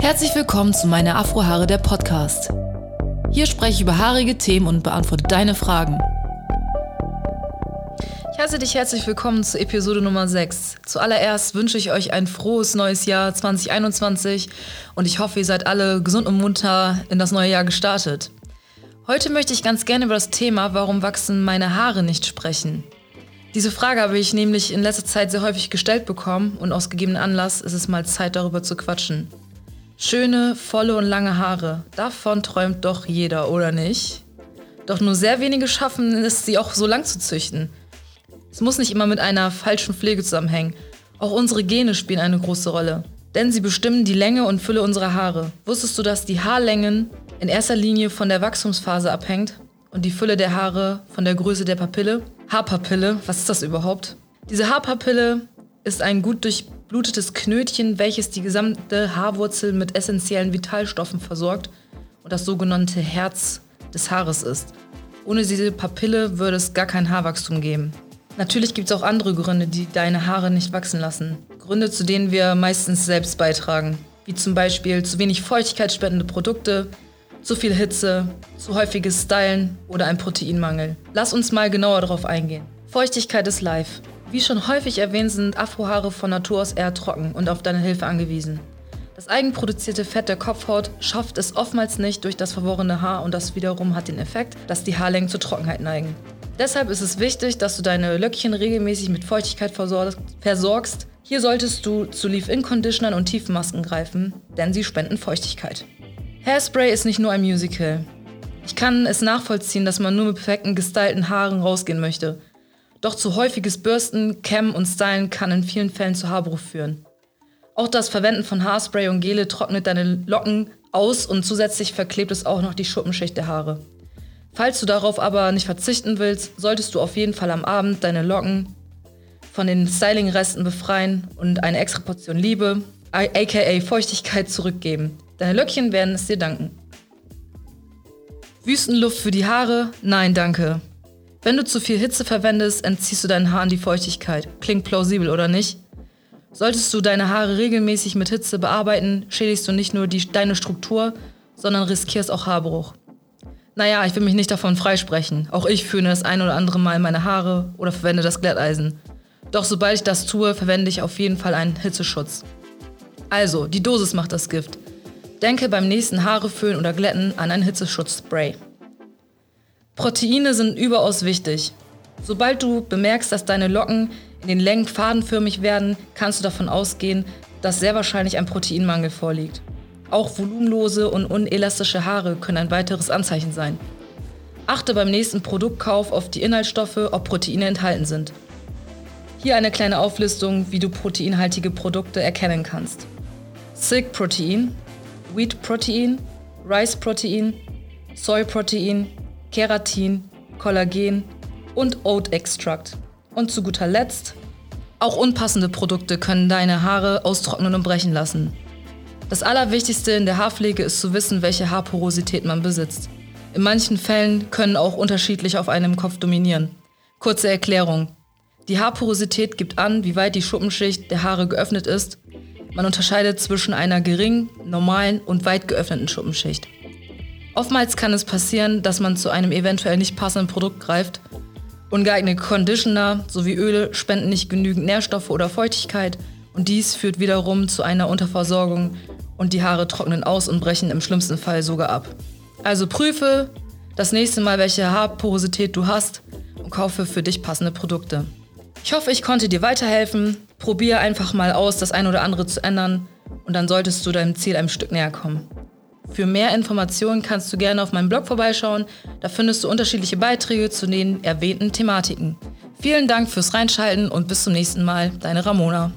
Herzlich willkommen zu meiner Afrohaare der Podcast. Hier spreche ich über haarige Themen und beantworte deine Fragen. Ich heiße dich herzlich willkommen zu Episode Nummer 6. Zuallererst wünsche ich euch ein frohes neues Jahr 2021 und ich hoffe, ihr seid alle gesund und munter in das neue Jahr gestartet. Heute möchte ich ganz gerne über das Thema, warum wachsen meine Haare nicht sprechen. Diese Frage habe ich nämlich in letzter Zeit sehr häufig gestellt bekommen und aus gegebenen Anlass ist es mal Zeit darüber zu quatschen. Schöne, volle und lange Haare, davon träumt doch jeder, oder nicht? Doch nur sehr wenige schaffen es, sie auch so lang zu züchten. Es muss nicht immer mit einer falschen Pflege zusammenhängen. Auch unsere Gene spielen eine große Rolle. Denn sie bestimmen die Länge und Fülle unserer Haare. Wusstest du, dass die Haarlängen in erster Linie von der Wachstumsphase abhängt und die Fülle der Haare von der Größe der Papille? Haarpapille, was ist das überhaupt? Diese Haarpapille ist ein gut durchblutetes Knötchen, welches die gesamte Haarwurzel mit essentiellen Vitalstoffen versorgt und das sogenannte Herz des Haares ist. Ohne diese Papille würde es gar kein Haarwachstum geben. Natürlich gibt es auch andere Gründe, die deine Haare nicht wachsen lassen. Gründe, zu denen wir meistens selbst beitragen, wie zum Beispiel zu wenig feuchtigkeitsspendende Produkte, zu viel Hitze, zu häufiges Stylen oder ein Proteinmangel. Lass uns mal genauer darauf eingehen. Feuchtigkeit ist live. Wie schon häufig erwähnt, sind Afrohaare von Natur aus eher trocken und auf deine Hilfe angewiesen. Das eigenproduzierte Fett der Kopfhaut schafft es oftmals nicht durch das verworrene Haar und das wiederum hat den Effekt, dass die Haarlängen zur Trockenheit neigen. Deshalb ist es wichtig, dass du deine Löckchen regelmäßig mit Feuchtigkeit versorgst. Hier solltest du zu Leave-In-Conditionern und Tiefmasken greifen, denn sie spenden Feuchtigkeit. Hairspray ist nicht nur ein Musical. Ich kann es nachvollziehen, dass man nur mit perfekten gestylten Haaren rausgehen möchte. Doch zu häufiges Bürsten, Kämmen und Stylen kann in vielen Fällen zu Haarbruch führen. Auch das Verwenden von Haarspray und Gele trocknet deine Locken aus und zusätzlich verklebt es auch noch die Schuppenschicht der Haare. Falls du darauf aber nicht verzichten willst, solltest du auf jeden Fall am Abend deine Locken von den Stylingresten befreien und eine extra Portion Liebe, aka Feuchtigkeit, zurückgeben. Deine Löckchen werden es dir danken. Wüstenluft für die Haare? Nein, danke. Wenn du zu viel Hitze verwendest, entziehst du deinen Haaren die Feuchtigkeit. Klingt plausibel, oder nicht? Solltest du deine Haare regelmäßig mit Hitze bearbeiten, schädigst du nicht nur die, deine Struktur, sondern riskierst auch Haarbruch. Naja, ich will mich nicht davon freisprechen. Auch ich föhne das ein oder andere Mal meine Haare oder verwende das Glätteisen. Doch sobald ich das tue, verwende ich auf jeden Fall einen Hitzeschutz. Also, die Dosis macht das Gift. Denke beim nächsten Haareföhn oder Glätten an ein Hitzeschutzspray. Proteine sind überaus wichtig. Sobald du bemerkst, dass deine Locken in den Längen fadenförmig werden, kannst du davon ausgehen, dass sehr wahrscheinlich ein Proteinmangel vorliegt. Auch volumenlose und unelastische Haare können ein weiteres Anzeichen sein. Achte beim nächsten Produktkauf auf die Inhaltsstoffe, ob Proteine enthalten sind. Hier eine kleine Auflistung, wie du proteinhaltige Produkte erkennen kannst. Silk Protein, Wheat Protein, Rice Protein, Soy Protein, Keratin, Kollagen und Oat Extract. Und zu guter Letzt, auch unpassende Produkte können deine Haare austrocknen und brechen lassen. Das Allerwichtigste in der Haarpflege ist zu wissen, welche Haarporosität man besitzt. In manchen Fällen können auch unterschiedlich auf einem Kopf dominieren. Kurze Erklärung. Die Haarporosität gibt an, wie weit die Schuppenschicht der Haare geöffnet ist man unterscheidet zwischen einer geringen, normalen und weit geöffneten Schuppenschicht. Oftmals kann es passieren, dass man zu einem eventuell nicht passenden Produkt greift. Ungeeignete Conditioner sowie Öle spenden nicht genügend Nährstoffe oder Feuchtigkeit und dies führt wiederum zu einer Unterversorgung und die Haare trocknen aus und brechen im schlimmsten Fall sogar ab. Also prüfe das nächste Mal, welche Haarporosität du hast und kaufe für dich passende Produkte. Ich hoffe, ich konnte dir weiterhelfen. Probier einfach mal aus, das eine oder andere zu ändern und dann solltest du deinem Ziel ein Stück näher kommen. Für mehr Informationen kannst du gerne auf meinem Blog vorbeischauen. Da findest du unterschiedliche Beiträge zu den erwähnten Thematiken. Vielen Dank fürs Reinschalten und bis zum nächsten Mal. Deine Ramona.